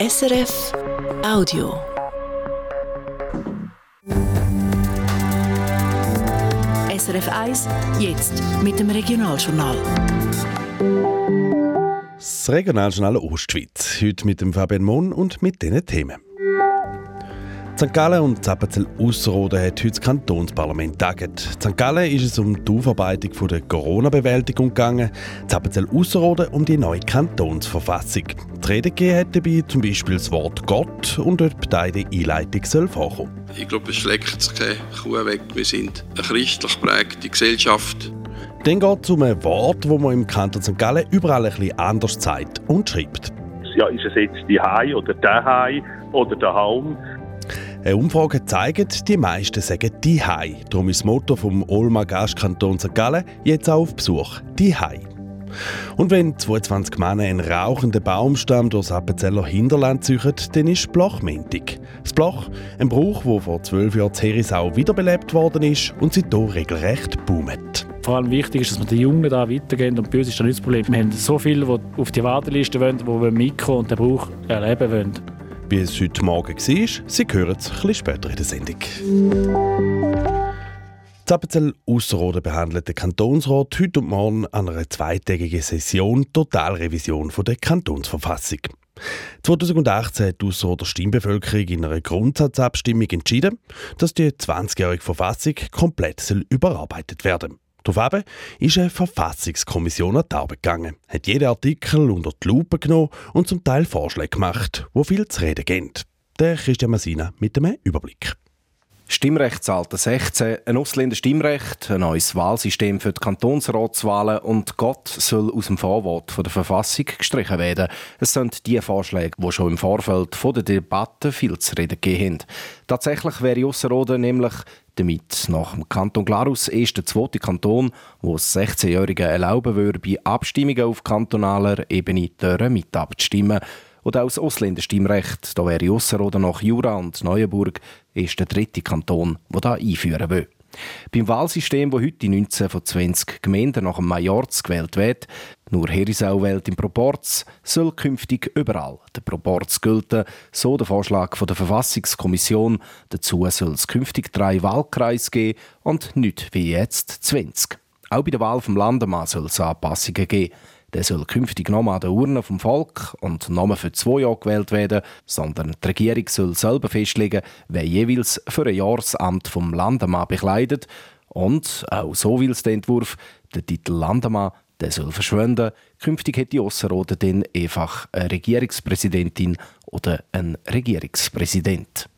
SRF Audio. SRF 1, jetzt mit dem Regionaljournal. Das Regionaljournal Ostschweiz. Heute mit dem Fabian Mohn und mit diesen Themen. St. Gallen und Zappenzell Ausserrhoden hat heute das Kantonsparlament tagt. St. Gallen ist es um die Aufarbeitung der Corona-Bewältigung gegangen, Zappenzell Ausserrhoden um die neue Kantonsverfassung. Die Rede gegeben hat dabei zum Beispiel das Wort Gott und ob da die Einleitung soll vorkommen. Ich glaube, es schlägt sich keine Kuh weg. Wir sind eine christlich geprägte Gesellschaft. Dann geht es um ein Wort, das man im Kanton St. Gallen überall ein bisschen anders zeigt und schreibt. Ja, ist es jetzt die Hai oder der Hai oder der Haum? Eine Umfrage zeigt, die meisten sagen «Die Hai». Darum ist das Motto vom Olma Gastkanton St. Gallen jetzt auch auf Besuch «Die Hai». Und wenn 22 Männer einen rauchenden Baumstamm durchs Appenzeller Hinterland züchen, dann ist Blochmentig. Das Bloch, ein Brauch, der vor zwölf Jahren in Herisau wiederbelebt worden ist und seitdem regelrecht boomt. Vor allem wichtig ist, dass wir den Jungen da weitergehen und bei uns ist das nicht das Problem. Wir haben so viele, die auf die Warteliste wollen, die Mikro und den Brauch erleben wollen. Wie es heute Morgen war, Sie hören es etwas später in der Sendung. Zappenzell Ausserrhoden behandelt der Kantonsrat heute und morgen an einer zweitägigen Session Totalrevision der Kantonsverfassung. 2018 hat die Ausserrhoder Stimmbevölkerung in einer Grundsatzabstimmung entschieden, dass die 20-jährige Verfassung komplett überarbeitet werden soll. Daraufhin ist eine Verfassungskommission an die Arbeit gegangen, hat jeden Artikel unter die Lupe genommen und zum Teil Vorschläge gemacht, wo viel zu reden gehen. Der Christian Massina mit einem Überblick. Stimmrechtsalter 16, ein Ausländer Stimmrecht, ein neues Wahlsystem für die Kantonsratswahlen und Gott soll aus dem Vorwort von der Verfassung gestrichen werden. Es sind die Vorschläge, die schon im Vorfeld von der Debatte viel zu reden gegeben. Tatsächlich wäre Ausserrhoden nämlich damit nach dem Kanton Glarus erst der zweite Kanton, wo es 16-Jährigen erlauben würde, bei Abstimmungen auf kantonaler Ebene mit abzustimmen. Und auch das Ausländerstimmrecht, da wäre Ausserrhoden nach Jura und Neuenburg, ist der dritte Kanton, der da einführen will. Beim Wahlsystem, wo heute 19 von 20 Gemeinden nach dem Majorz gewählt wird, nur Herisau wählt im Proporz, soll künftig überall der Proporz gelten, so der Vorschlag von der Verfassungskommission. Dazu soll es künftig drei Wahlkreise geben und nicht wie jetzt 20. Auch bei der Wahl vom Landemann soll es Anpassungen geben. Der soll künftig nochmal an der Urne vom Volk und nochmal für zwei Jahre gewählt werden, sondern die Regierung soll selber festlegen, wer jeweils für ein Jahresamt vom Landemann bekleidet. Und auch so will es der Entwurf, der Titel Landemann der soll verschwinden. Künftig hätte die Osserode dann einfach eine Regierungspräsidentin oder ein Regierungspräsident.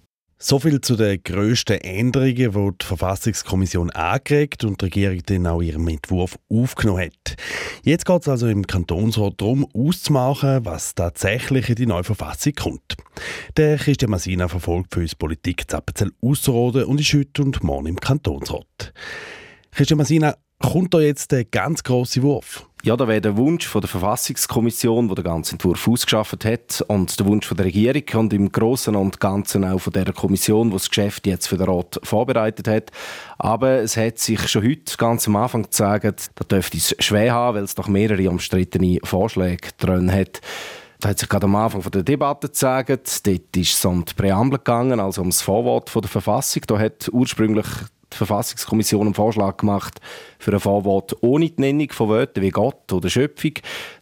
So viel zu den grössten Änderungen, die die Verfassungskommission angeregt und die Regierung dann auch ihrem Entwurf aufgenommen hat. Jetzt geht es also im Kantonsrat darum, auszumachen, was tatsächlich in die neue Verfassung kommt. Der Christian Massina verfolgt für uns Politik Zappenzell Ausserrhoden und ist heute und morgen im Kantonsrat. Christian Massina, kommt da jetzt der ganz große Wurf? Ja, da wäre der Wunsch von der Verfassungskommission, die den ganzen Entwurf ausgeschafft hat, und der Wunsch von der Regierung und im Großen und Ganzen auch von der Kommission, die das Geschäft jetzt für den Rat vorbereitet hat. Aber es hat sich schon heute ganz am Anfang gezeigt, da dürfte es schwer haben, weil es doch mehrere umstrittene Vorschläge drin hat. Da hat sich gerade am Anfang der Debatte gezeigt, dort ist es um die Präambel gegangen, also um das Vorwort der Verfassung. Da hat ursprünglich die Verfassungskommission einen Vorschlag gemacht für ein Vorwort ohne die Nennung von Wörtern wie Gott oder Schöpfung.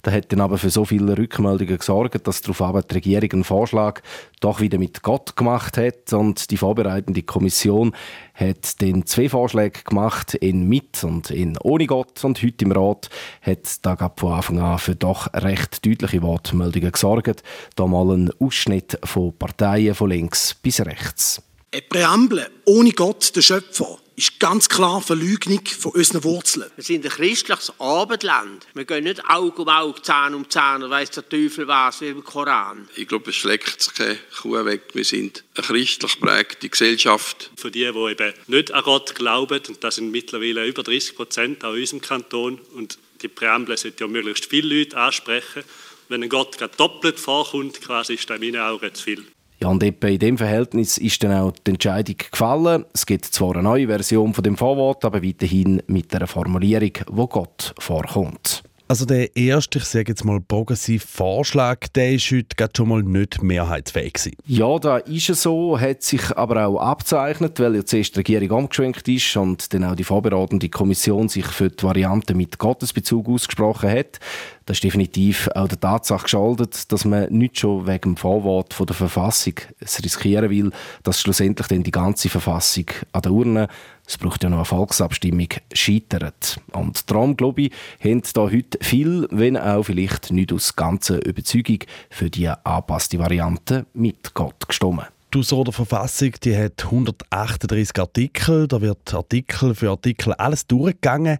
Da hat dann aber für so viele Rückmeldungen gesorgt, dass darauf die Regierung einen Vorschlag doch wieder mit Gott gemacht hat und die vorbereitende Kommission hat dann zwei Vorschläge gemacht, in mit und in ohne Gott und heute im Rat hat da von Anfang an für doch recht deutliche Wortmeldungen gesorgt. Da mal ein Ausschnitt von Parteien von links bis rechts. Eine Präambel ohne Gott, der Schöpfer, ist ganz klar Verleugnung von unseren Wurzeln. Wir sind ein christliches Abendland. Wir gehen nicht Auge um Auge, Zahn um Zahn, oder weiss der Teufel was, wie im Koran. Ich glaube, es schlägt sich keine Kuh weg. Wir sind eine christlich geprägte Gesellschaft. Für die, die eben nicht an Gott glauben, und das sind mittlerweile über 30 Prozent an unserem Kanton, und die Präambel sollte ja möglichst viele Leute ansprechen. Wenn ein Gott gerade doppelt vorkommt, quasi ist das in meinen Augen zu viel. Ja, und in dem Verhältnis ist dann auch die Entscheidung gefallen. Es gibt zwar eine neue Version von dem Vorwort, aber weiterhin mit einer Formulierung, wo Gott vorkommt. Also der erste, ich sage jetzt mal progressive Vorschlag, der ist heute schon mal nicht mehrheitsfähig gewesen. Ja, da ist es so, hat sich aber auch abzeichnet, weil jetzt erst die Regierung umgeschwenkt ist und dann auch die vorbereitende Kommission sich für die Variante mit Gottesbezug ausgesprochen hat. Das ist definitiv auch der Tatsache geschuldet, dass man nicht schon wegen dem Vorwort von der Verfassung es riskieren will, dass schlussendlich dann die ganze Verfassung an der Urne, es braucht ja noch eine Volksabstimmung, scheitert. Und darum, glaube ich, haben da heute viel, wenn auch vielleicht nicht aus ganzer Überzeugung, für die angepasste Variante mit Gott gestimmt. Die Ausroder Verfassung die hat 138 Artikel. Da wird Artikel für Artikel alles durchgegangen.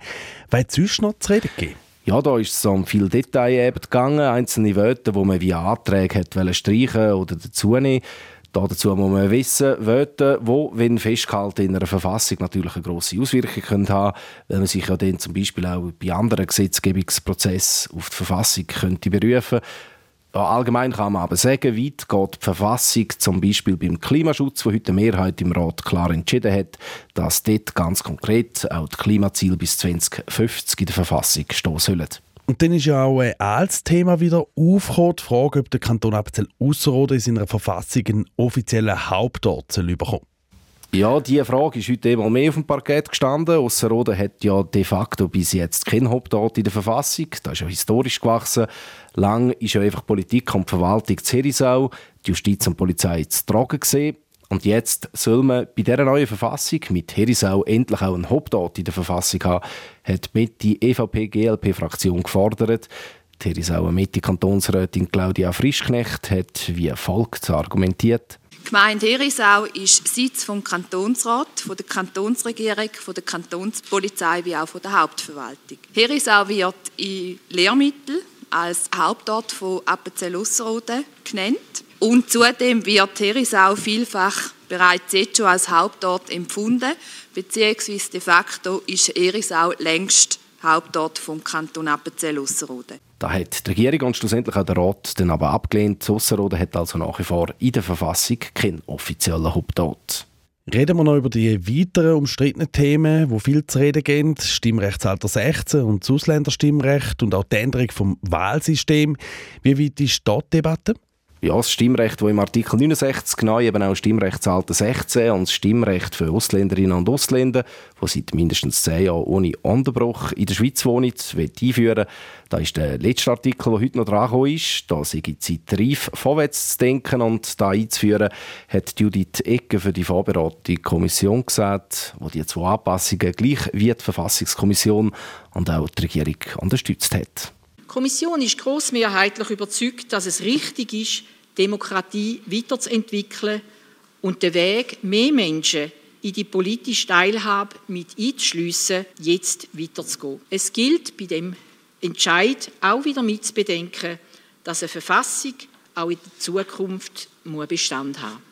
Weil es sonst noch zu reden gibt? Ja, da ist es um viel Detail eben gegangen. Einzelne Wörter, die man via Anträge hat streichen oder dazunehmen Dazu muss man wissen, Wörter, die, wenn festgehalten in einer Verfassung, natürlich eine grosse Auswirkung können haben weil man sich ja dann zum Beispiel auch bei anderen Gesetzgebungsprozessen auf die Verfassung könnte berufen ja, allgemein kann man aber sagen, weit geht die Verfassung zum Beispiel beim Klimaschutz, wo heute eine Mehrheit im Rat klar entschieden hat, dass dort ganz konkret auch die Klimaziele bis 2050 in der Verfassung stehen sollen. Und dann ist ja auch ein altes Thema wieder aufgekommen, die Frage, ob der Kanton Appenzell Ausserrhoden in seiner Verfassung einen offiziellen Hauptort soll ja, diese Frage ist heute immer mehr auf dem Parkett gestanden. Ausserrhoden hat ja de facto bis jetzt keinen Hauptort in der Verfassung. Das ist ja historisch gewachsen. Lang ist ja einfach Politik und Verwaltung zu Herisau, die Justiz und Polizei zu tragen gesehen. Und jetzt soll man bei dieser neuen Verfassung mit Herisau endlich auch einen Hauptort in der Verfassung haben, hat mit die EVP-GLP-Fraktion gefordert. Die Herisauer Mitte-Kantonsrätin Claudia Frischknecht hat wie folgt argumentiert. Die Gemeinde Herisau ist Sitz vom Kantonsrat, von der Kantonsregierung, von der Kantonspolizei wie auch von der Hauptverwaltung. Herisau wird in Lehrmittel als Hauptort von Appenzell-Ausserrhoden genannt. Und zudem wird Herisau vielfach bereits jetzt schon als Hauptort empfunden, beziehungsweise de facto ist Herisau längst Hauptort vom Kanton Appenzell-Ausserrhoden. Da hat die Regierung und schlussendlich auch der Rat dann aber abgelehnt. Ausserrhoden hat also nach wie vor in der Verfassung keinen offiziellen Hauptort. Reden wir noch über die weiteren umstrittenen Themen, wo viel zu reden gehen. Stimmrechtsalter 16 und das Ausländerstimmrecht und auch die Änderung vom Wahlsystem. Wie weit ist dort die Debatte? Ja, das Stimmrecht, das im Artikel 69 neu eben auch Stimmrechtsalter 16 und das Stimmrecht für Ausländerinnen und Ausländer, die seit mindestens zehn Jahren ohne Unterbruch in der Schweiz wohnen, einführen Da ist der letzte Artikel, der heute noch dran ist. Da sei die Zeit reif, vorwärts zu denken und da einzuführen, hat Judith Ecke für die vorbereitende Kommission gesagt, wo die zwei Anpassungen gleich wie die Verfassungskommission und auch die Regierung unterstützt hat. Die Kommission ist grossmehrheitlich überzeugt, dass es richtig ist, Demokratie weiterzuentwickeln und den Weg, mehr Menschen in die politische Teilhabe mit einzuschliessen, jetzt weiterzugehen. Es gilt bei dem Entscheid auch wieder mitzubedenken, dass eine Verfassung auch in der Zukunft Bestand haben muss.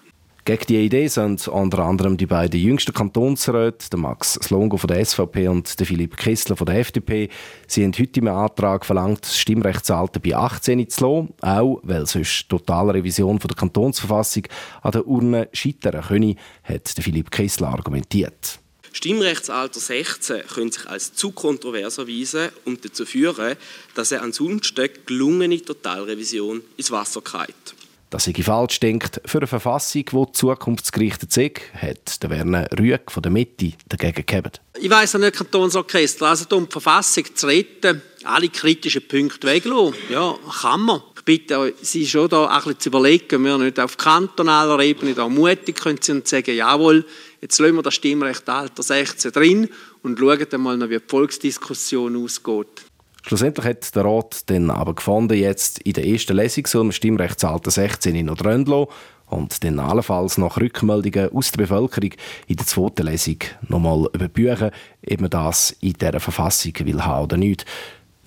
Gegen die Idee sind unter anderem die beiden jüngsten Kantonsräte, der Max Slongo von der SVP und der Philipp Kessler von der FDP. Sie haben heute im Antrag verlangt, das Stimmrechtsalter bei 18 zu lassen, auch weil sonst die totale Revision der Kantonsverfassung an der Urne scheitern könne, hat der Philipp Kessler argumentiert. Stimmrechtsalter 16 könnte sich als zu kontrovers erweisen und dazu führen, dass er ansonsten gelungene Totalrevision ins Wasser geht. Dass ich falsch denkt, für eine Verfassung, die zukunftsgerichtet ist, hat der Werner Rüegg von der Mitte dagegen gehabt. Ich weiss ja nicht, Kantonsorchester, also um die Verfassung zu retten, alle kritischen Punkte weglassen. Ja, kann man. Ich bitte Sie schon da ein bisschen zu überlegen, wir nicht auf kantonaler Ebene da mutig können Sie und sagen, jawohl, jetzt lassen wir das Stimmrecht Alter 16 drin und schauen dann mal, wie die Volksdiskussion ausgeht. Schlussendlich hat der Rat dann aber gefunden, jetzt in der ersten Lesung soll man Stimmrechtsalter 16 noch drin lassen und dann allenfalls nach Rückmeldungen aus der Bevölkerung in der zweiten Lesung nochmal überbüchen, ob man das in dieser Verfassung will haben oder nicht.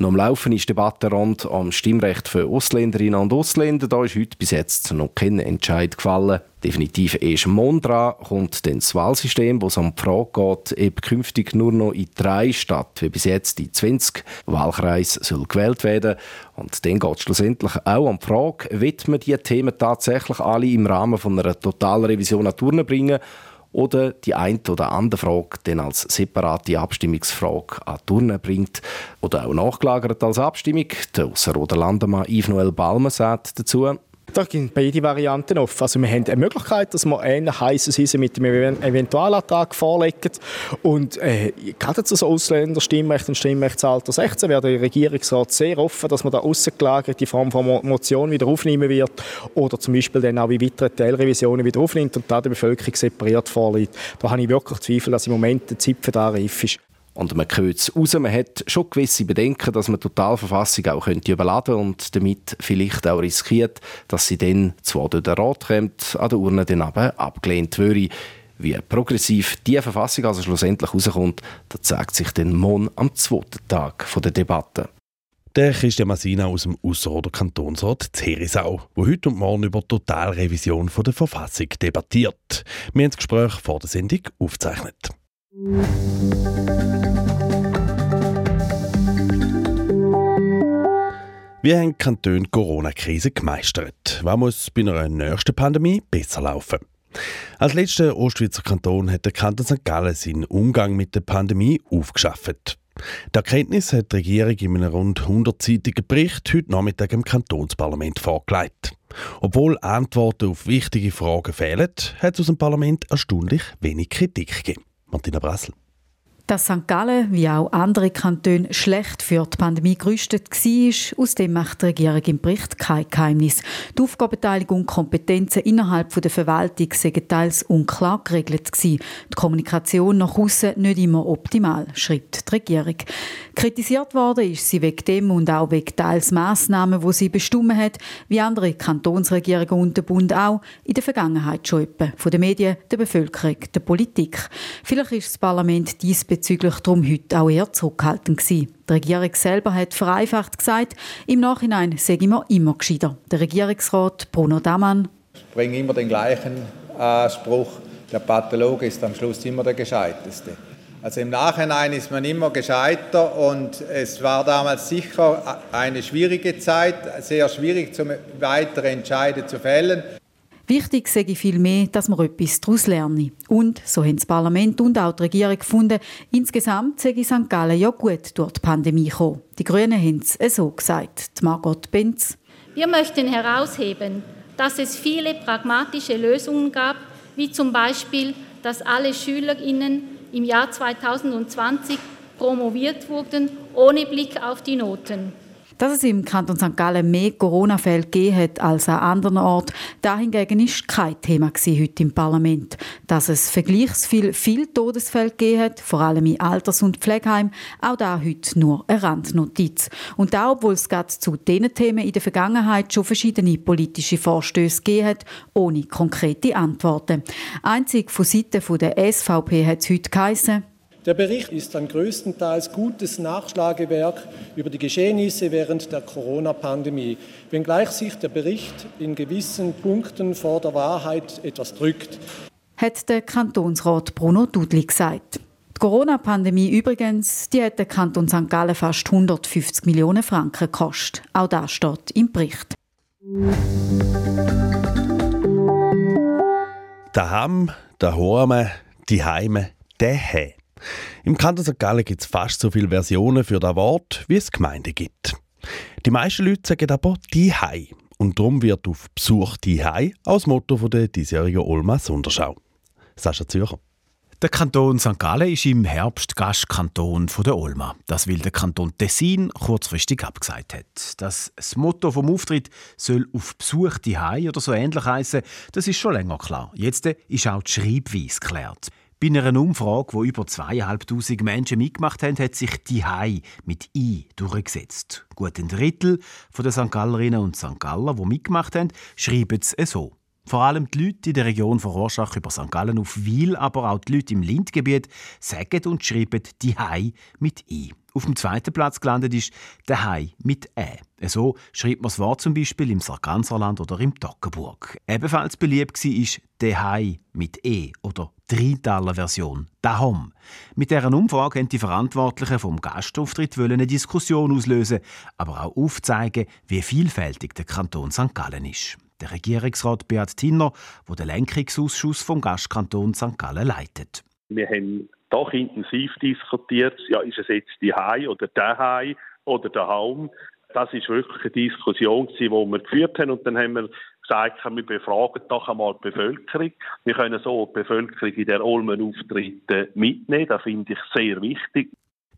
Noch am Laufen ist die Debatte rund um Stimmrecht für Ausländerinnen und Ausländer. Da ist heute bis jetzt noch kein Entscheid gefallen. Definitiv erst morgen dran kommt dann das Wahlsystem, wo es um die Frage geht, ob künftig nur noch in drei statt wie bis jetzt in 20 Wahlkreisen soll gewählt werden. Und dann geht es schlussendlich auch um die Frage, wird man diese Themen tatsächlich alle im Rahmen von einer Totalrevision an Turnen bringen oder die eine oder andere Frage dann als separate Abstimmungsfrage an die Urne bringt oder auch nachgelagert als Abstimmung. Der Ausserrhoder Landemann Yves Noel Balmer sagt dazu, da gibt beide Varianten offen. Also wir haben eine Möglichkeit, dass wir einen heißen Eisen mit dem Eventualantrag vorlegen und äh, gerade zu so Ausländerstimmrecht und Stimmrechtsalter 16 wäre der Regierungsrat sehr offen, dass man da die Form von Mo Motion wieder aufnehmen wird oder zum Beispiel dann auch wie weitere Teilrevisionen wieder aufnimmt und da der Bevölkerung separiert vorliegt. Da habe ich wirklich Zweifel, dass im Moment der Zipfel da reif ist. Und man hört es raus, man hat schon gewisse Bedenken, dass man die Totalverfassung auch könnte überladen und damit vielleicht auch riskiert, dass sie dann zwar durch den Rat kommt, an der Urne dann aber abgelehnt würde. Wie progressiv die Verfassung also schlussendlich rauskommt, das zeigt sich dann morgen am zweiten Tag der Debatte. Der Christian Massina aus dem Ausserrhoder Kantonsrat Zerisau, der heute und morgen über die Totalrevision der Verfassung debattiert. Wir haben das Gespräch vor der Sendung aufgezeichnet. Wie haben Kantone die Corona-Krise gemeistert? Was muss bei einer nächsten Pandemie besser laufen? Als letzter Ostschweizer Kanton hat der Kanton St. Gallen seinen Umgang mit der Pandemie aufgeschafft. Die Erkenntnis hat die Regierung in einem rund 100-seitigen Bericht heute Nachmittag im Kantonsparlament vorgelegt. Obwohl Antworten auf wichtige Fragen fehlen, hat es aus dem Parlament erstaunlich wenig Kritik gegeben. Martina Brassel. Dass St. Gallen, wie auch andere Kantone, schlecht für die Pandemie gerüstet war, aus dem macht die Regierung im Bericht kein Geheimnis. Die Aufgabenteilung und Kompetenzen innerhalb der Verwaltung sind teils unklar geregelt. Die Kommunikation nach außen nicht immer optimal, schreibt die Regierung. Kritisiert worden ist sie wegen dem und auch wegen teils Massnahmen, die sie bestimmt hat, wie andere Kantonsregierungen und der Bund auch in der Vergangenheit schon etwa, von den Medien, der Bevölkerung, der Politik. Vielleicht ist das Parlament diesbezüglich diesbezüglich darum heute auch eher zurückhaltend gewesen. Die Regierung selber hat vereinfacht gesagt, im Nachhinein sage ich immer gescheiter. Der Regierungsrat Bruno Damann. Ich bringe immer den gleichen äh, Spruch, der Pathologe ist am Schluss immer der Gescheiteste. Also im Nachhinein ist man immer gescheiter und es war damals sicher eine schwierige Zeit, sehr schwierig, zum weitere Entscheide zu fällen. Wichtig sage ich vielmehr, dass man etwas daraus lerne. Und, so haben das Parlament und auch die Regierung gefunden, insgesamt ich St. Gallen ja gut durch die Pandemie gekommen. Die Grünen haben es so gesagt. Die Margot Benz. Wir möchten herausheben, dass es viele pragmatische Lösungen gab, wie zum Beispiel, dass alle SchülerInnen im Jahr 2020 promoviert wurden, ohne Blick auf die Noten. Dass es im Kanton St. Gallen mehr Corona-Fälle gegeben hat als an anderen Orten, dahingegen ist kein Thema heute im Parlament. Dass es vergleichsviel viel Todesfälle gegeben hat, vor allem in Alters- und Pflegeheimen, auch da heute nur eine Randnotiz. Und auch, obwohl es gerade zu diesen Themen in der Vergangenheit schon verschiedene politische Vorstöße gegeben hat, ohne konkrete Antworten. Einzig von Seiten der SVP hat es heute geheißen, der Bericht ist ein größtenteils gutes Nachschlagewerk über die Geschehnisse während der Corona-Pandemie, wenngleich sich der Bericht in gewissen Punkten vor der Wahrheit etwas drückt. Hat der Kantonsrat Bruno Dudli gesagt. Die Corona-Pandemie übrigens, die hat der Kanton St. Gallen fast 150 Millionen Franken gekostet. Auch das steht im Bericht. Daheim, daheim, die Heime, der im Kanton St. Gallen gibt es fast so viele Versionen für das Wort, wie es Gemeinden gibt. Die meisten Leute sagen aber «die Hai» und darum wird auf Besuch «die Hai» als Motto der diesjährigen Olma Sonderschau. Sascha Zürcher. Der Kanton St. Gallen ist im Herbst Gastkanton der Olma. Das will der Kanton Tessin kurzfristig abgesagt hat. Das Motto vom Auftritt soll auf Besuch die Hai oder so ähnlich heißen, das ist schon länger klar. Jetzt ist auch die Schreibweise geklärt. Bei einer Umfrage, wo über zweieinhalbtausend Menschen mitgemacht haben, hat sich die Hai mit I durchgesetzt. Gut ein Drittel der St. Gallerinnen und St. Galler, die mitgemacht haben, schreiben es so. Vor allem die Leute in der Region von Rorschach über St. Gallen auf Wil, aber auch die Leute im Lindgebiet sagen und schreiben die Hai mit I. Auf dem zweiten Platz gelandet ist Hai mit Ä. So schreibt man das Wort zum Beispiel im Sarganserland oder im Toggenburg. Ebenfalls beliebt war Hai mit E oder Drintaler Version Dahom. Mit deren Umfrage haben die Verantwortlichen vom Gastauftritt eine Diskussion auslösen, aber auch aufzeigen, wie vielfältig der Kanton St. Gallen ist. der Regierungsrat Beat Tinner, der den Lenkungsausschuss vom Gastkanton St. Gallen leitet. Wir haben doch intensiv diskutiert, ja, ist es jetzt die Hai oder der Hai oder der Haum. Das ist wirklich eine Diskussion, die wir geführt haben. Und dann haben wir gesagt, wir befragen doch einmal die Bevölkerung. Wir können so die Bevölkerung in der Olmen Auftritte mitnehmen. Das finde ich sehr wichtig.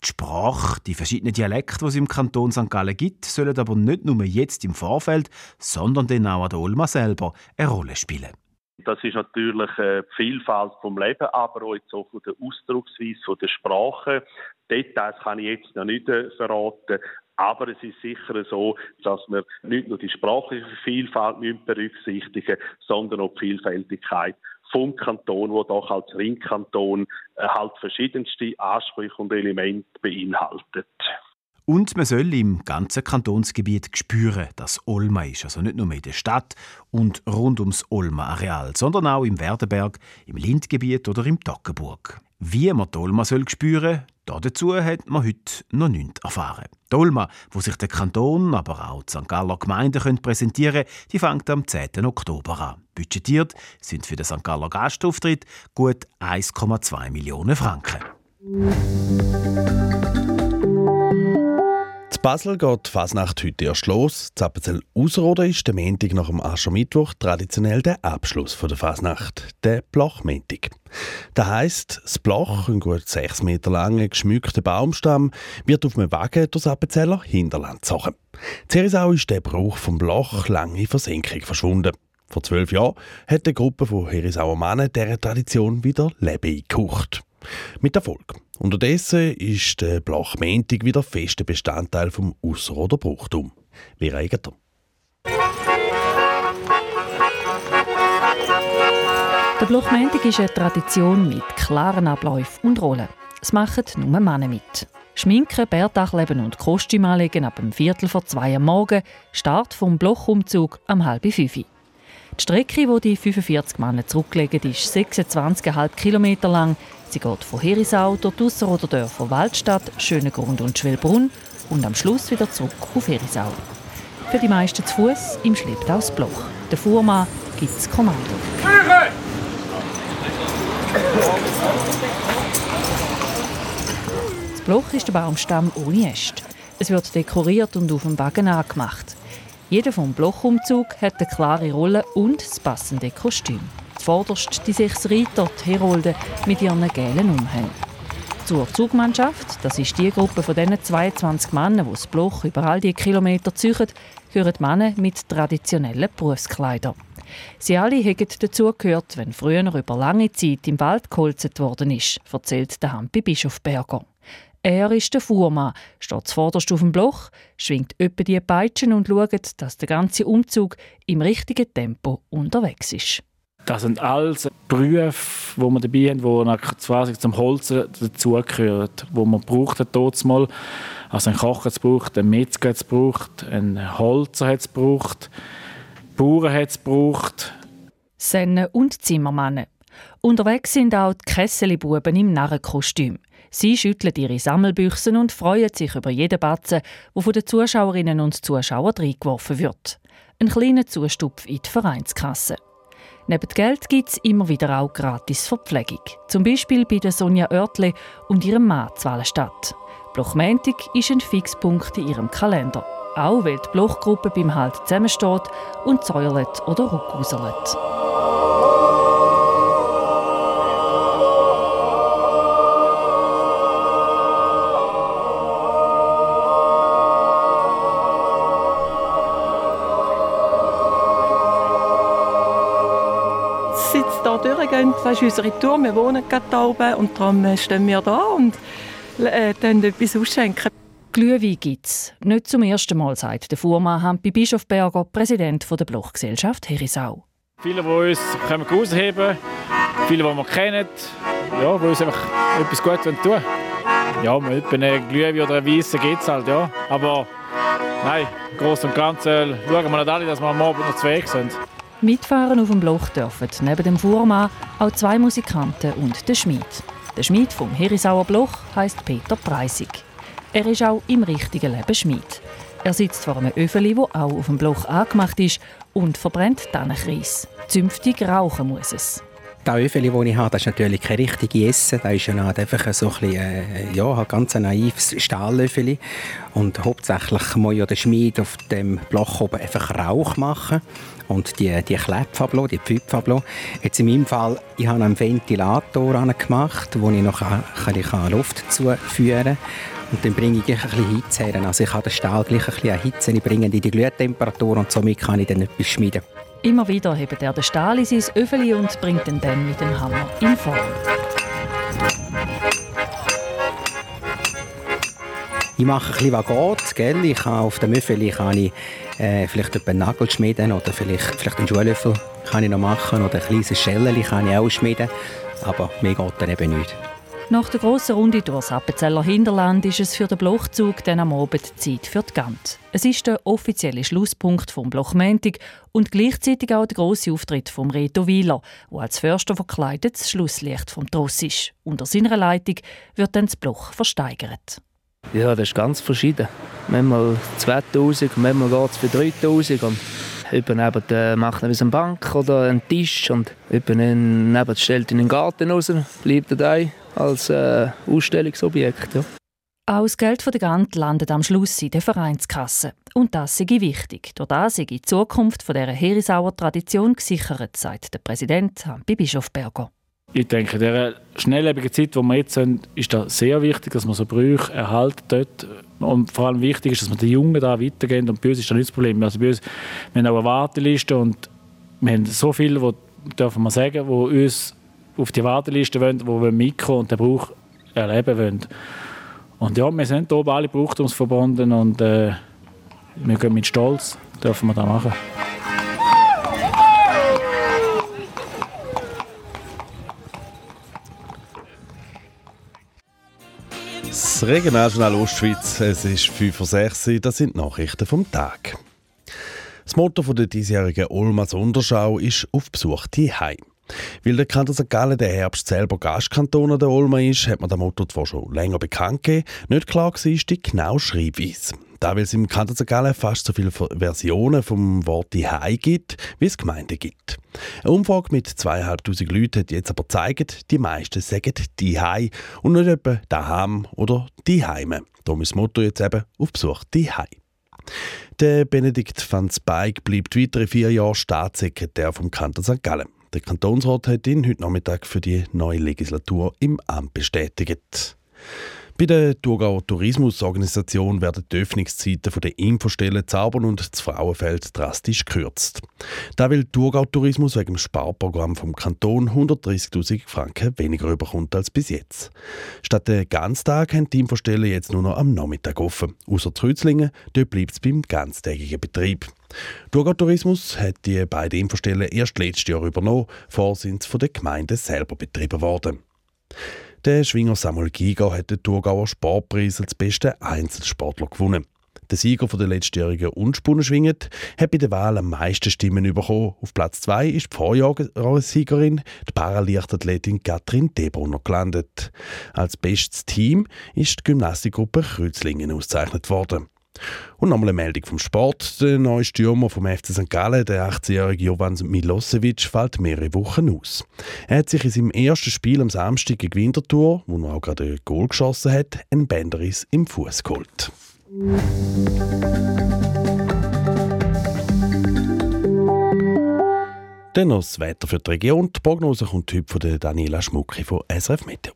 Die Sprache, die verschiedenen Dialekte, die es im Kanton St. Gallen gibt, sollen aber nicht nur jetzt im Vorfeld, sondern dann auch an der Olma selber eine Rolle spielen. Das ist natürlich äh, die Vielfalt vom Leben, aber auch jetzt auch von der Ausdrucksweise, von der Sprache. Details kann ich jetzt noch nicht äh, verraten, aber es ist sicher so, dass wir nicht nur die sprachliche Vielfalt berücksichtigen müssen, sondern auch die Vielfältigkeit vom Kanton, wo doch als Ringkanton äh, halt verschiedenste Ansprüche und Elemente beinhaltet. Und man soll im ganzen Kantonsgebiet spüren, dass Olma ist. Also nicht nur in der Stadt und rund ums Olma-Areal, sondern auch im Werdenberg, im Lindgebiet oder im Toggenburg. Wie man die Olma soll spüren dazu hat man heute noch nichts erfahren. Die Olma, wo sich der Kanton, aber auch die St. Galler Gemeinden präsentieren können, die fängt am 10. Oktober an. Budgetiert sind für den St. Galler Gastauftritt gut 1,2 Millionen Franken. Basel geht die Fasnacht heute erst los. Zappenzell Ausroden ist der Montag nach dem Aschermittwoch traditionell der Abschluss der Fasnacht, der Blochmontag. Das heisst, das Bloch, ein gut sechs Meter langer geschmückter Baumstamm, wird auf einem Wagen durch Appenzeller Hinterland gezogen. Zerisau ist der Brauch vom Bloch lange in Versenkung verschwunden. Vor zwölf Jahren hat eine Gruppe von Herisauer Mannen dieser Tradition wieder Leben eingehaucht. Mit Erfolg. Unterdessen ist der Blachmentig wieder fester Bestandteil vom Ausserrhoder Bruchtum. Wie regelt er? Der Blochmentig ist eine Tradition mit klaren Abläufen und Rollen. Es machen nur Männer mit. Schminken, Bärtachleben und Kostüm anlegen ab dem Viertel vor zwei am Morgen, Start vom Blochumzug am halb fünf. Die Strecke, die die 45 Männer zurücklegen, ist 26,5 Kilometer lang. Sie geht von Herisau durch die Ausserrhoder Dörfer Waldstadt, Schönegrund und Schwelbrunn und am Schluss wieder zurück auf Herisau. Für die meisten zu Fuß im Schlepptau das Bloch. Der Fuhrmann gibt das Kommando. Das Bloch ist der Baumstamm ohne Äste. Es wird dekoriert und auf dem Wagen angemacht. Jeder vom Blochumzug hat eine klare Rolle und das passende Kostüm. Zuvorderst die sechs Reiter, die Herolde, mit ihren gelben Umhängen. Zur Zugmannschaft, das ist die Gruppe von diesen 22 Männern, die das Bloch über all die Kilometer ziehen, gehören Männer mit traditionellen Berufskleidern. Sie alle haben dazugehört, wenn früher über lange Zeit im Wald geholzt worden ist, erzählt der Hampi Bischofberger. Er ist der Fuhrmann, steht zuvorderst auf dem Bloch, schwingt öppe die Peitschen und schaut, dass der ganze Umzug im richtigen Tempo unterwegs ist. Das sind alles Berufe, die wir dabei haben, die quasi zum Holzen dazugehören, die man braucht dort mal. Also ein Koch hat es gebraucht, ein Metzger hat es gebraucht, ein Holzer hat es gebraucht, Bauern hat es gebraucht. Sennen und Zimmermannen. Unterwegs sind auch die Kesselibuben im Narrenkostüm. Sie schütteln ihre Sammelbüchsen und freuen sich über jeden Batzen, der von den Zuschauerinnen und Zuschauern reingeworfen wird. Ein kleiner Zustupf in die Vereinskasse. Neben Geld gibt es immer wieder auch gratis Verpflegung. Zum Beispiel bei der Sonja Oertle und ihrem Mann Wallenstadt. Blochmäntig ist ein Fixpunkt in ihrem Kalender. Auch weil die Blochgruppe beim Halt zusammensteht und säuert oder ruckuselt. Das ist unsere Tour. Wir wohnen gerade hier oben und darum äh, stehen wir da und äh, etwas ausschenken. Glühwein gibt es. Nicht zum ersten Mal, sagt der Fuhrmann Hampi Bischofberger, Präsident der Blochgesellschaft Herisau. Viele, die uns können rausheben viele, die wir kennen, ja, die uns einfach etwas Gutes tun wollen. Ja, mal einen Glühwein oder einen Weissen gibt es halt, ja. Aber nein, groß und ganz äh, schauen wir nicht alle, dass wir am Abend noch zwei sind. Mitfahren auf dem Bloch dürfen neben dem Fuhrmann auch zwei Musikanten und der Schmied. Der Schmied vom Herisauer Bloch heißt Peter Preisig. Er ist auch im richtigen Leben Schmied. Er sitzt vor einem Öfeli, wo auch auf dem Bloch angemacht ist und verbrennt Tannenkreis. Zünftig rauchen muss es. Das Öfeli, das ich habe, das ist natürlich kein richtiges Essen. Das ist ja einfach so ein bisschen, äh, ja, ein ganz naives Stahlöfeli. Und hauptsächlich muss ja der Schmied auf dem Bloch oben einfach Rauch machen und die, die Klepfe ablassen, die ablassen. Jetzt in meinem Fall, ich habe einen Ventilator gemacht, wo ich noch kann, kann Luft zuführen kann. Und dann bringe ich ein bisschen Hitze her. Also ich kann den Stahl gleich ein bisschen erhitzen, ich bringe die Glühtemperatur und somit kann ich dann etwas schmieden. Immer wieder hebt er den Stahl in sein Öffeli und bringt ihn dann mit dem Hammer in Form. Ich mache ein bisschen, was. Gell? Ich kann auf dem Öffeli kann ich, äh, vielleicht einen Nagel schmieden oder vielleicht, vielleicht einen Schuhlöffel kann ich noch machen oder ein kleines Schellchen kann ich auch schmieden. Aber mir geht dann eben nicht. Nach der grossen Runde durchs Appenzeller Hinterland ist es für den Blochzug dann am Abend Zeit für die Gant. Es ist der offizielle Schlusspunkt vom Blochmäntig und gleichzeitig auch der grosse Auftritt vom Reto Wieler, der als Förster verkleidet das Schlusslicht vom Tross ist. Unter seiner Leitung wird dann das Bloch versteigert. Ja, das ist ganz verschieden. Manchmal 2000, manchmal geht es für 3000. Und Jemand neben, macht eine Bank oder einen Tisch und jemand stellt in den Garten raus, bleibt dabei als äh, Ausstellungsobjekt. Ja. Auch das Geld der Gant landet am Schluss in der Vereinskasse. Und das sei wichtig. Durch das sei die Zukunft dieser Herisauer Tradition gesichert, sagt der Präsident Hampi Bischofberger. Ich denke, in dieser schnelllebigen Zeit, die wir jetzt sind, ist das sehr wichtig, dass man so Brüche erhalten dort. Und vor allem wichtig ist, dass man den Jungen da weitergehen. Und bei uns ist das nicht das Problem. Also bei uns, wir haben auch eine Warteliste und wir haben so viele, die, dürfen wir sagen, die uns auf die Warteliste wollen, die mitkommen und den Brauch erleben wollen. Und ja, wir sind hier oben alle brauchtumsverbunden und äh, wir gehen mit Stolz, dürfen wir das machen. Das Regionaljournal Ostschweiz, es ist 5 vor 6 Uhr, das sind Nachrichten vom Tag. Das Motto der diesjährigen Olma Sonderschau ist «Auf Besuch die Heim». Weil der Kanton St. Gallen der Herbst selber Gastkanton der Olma ist, hat man das Motto zwar schon länger bekannt gegeben, nicht klar war die genaue Schreibweise. Da weil es im Kanton St. Gallen fast so viele Versionen vom Wort «Hai» gibt, wie es Gemeinden gibt. Eine Umfrage mit zweieinhalbtausend Leuten hat jetzt aber gezeigt, die meisten sagen «die Hai» und nicht etwa «daheim» oder «die Heime». Darum ist das Motto jetzt eben «auf Besuch die Hai». Der Benedikt van Speyk bleibt weitere vier Jahre Staatssekretär vom Kanton St. Gallen. Der Kantonsrat hat ihn heute Nachmittag für die neue Legislatur im Amt bestätigt. Bei der Thurgauer Tourismusorganisation werden die Öffnungszeiten der Infostellen Zaubern und das Frauenfeld drastisch gekürzt. Da will Thurgau Tourismus wegen dem Sparprogramm vom Kanton 130.000 Franken weniger bekommt als bis jetzt. Statt den Ganztag haben die Infostellen jetzt nur noch am Nachmittag offen. Außer Trützlingen, dort bleibt es beim ganztägigen Betrieb. Thurgau Tourismus hat die beiden Infostellen erst letztes Jahr übernommen, vor sind sie von der Gemeinde selber betrieben worden. Der Schwinger Samuel Giger hat den Thurgauer Sportpreis als bester Einzelsportler gewonnen. Der Sieger von der letztjährigen Unspunnen hat bei der Wahl am meisten Stimmen bekommen. Auf Platz 2 ist die Vorjahressiegerin, die Paraleichtathletin Katrin Debrunner, gelandet. Als bestes Team ist die Gymnastikgruppe Kreuzlingen ausgezeichnet worden. Und nochmal eine Meldung vom Sport. Der neue Stürmer vom FC St. Gallen, der 18-jährige Jovan Milosevic, fällt mehrere Wochen aus. Er hat sich in seinem ersten Spiel am Samstag gegen Winterthur, wo er auch gerade ein Goal geschossen hat, einen Bänderriss im Fuß geholt. Dann noch das Wetter für die Region. Die Prognose kommt heute von Daniela Schmucki von SRF Meteo.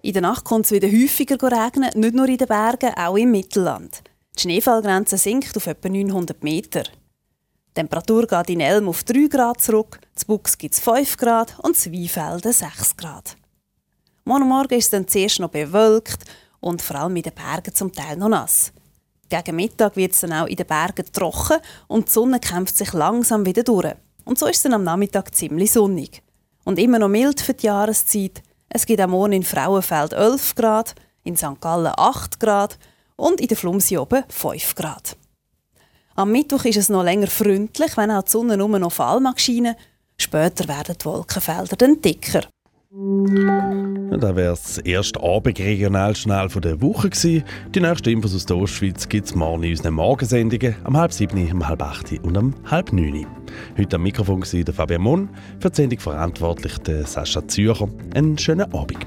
In der Nacht kommt es wieder häufiger regnen, nicht nur in den Bergen, auch im Mittelland. Die Schneefallgrenze sinkt auf etwa 900 Meter. Die Temperatur geht in Elm auf 3 Grad zurück, zu Buchs gibt es 5 Grad und zu Weinfelden 6 Grad. Morgen Morgen ist es dann zuerst noch bewölkt und vor allem in den Bergen zum Teil noch nass. Gegen Mittag wird es dann auch in den Bergen trocken und die Sonne kämpft sich langsam wieder durch. Und so ist es dann am Nachmittag ziemlich sonnig. Und immer noch mild für die Jahreszeit. Es gibt am Morgen in Frauenfeld 11 Grad, in St. Gallen 8 Grad und in der Flumsi oben 5 Grad. Am Mittwoch ist es noch länger freundlich, wenn auch die Sonne nur noch Fall mag scheinen. Später werden die Wolkenfelder dann dicker. Das wäre das erste Abendregionaljournal der Woche gewesen. Die nächsten Infos aus der Ostschweiz gibt es morgen in unseren Morgensendungen am halb sieben, am halb acht und am halb neun. Heute am Mikrofon war Fabian Mon, für die Sendung verantwortlich Sascha Zürcher. Einen schönen Abend.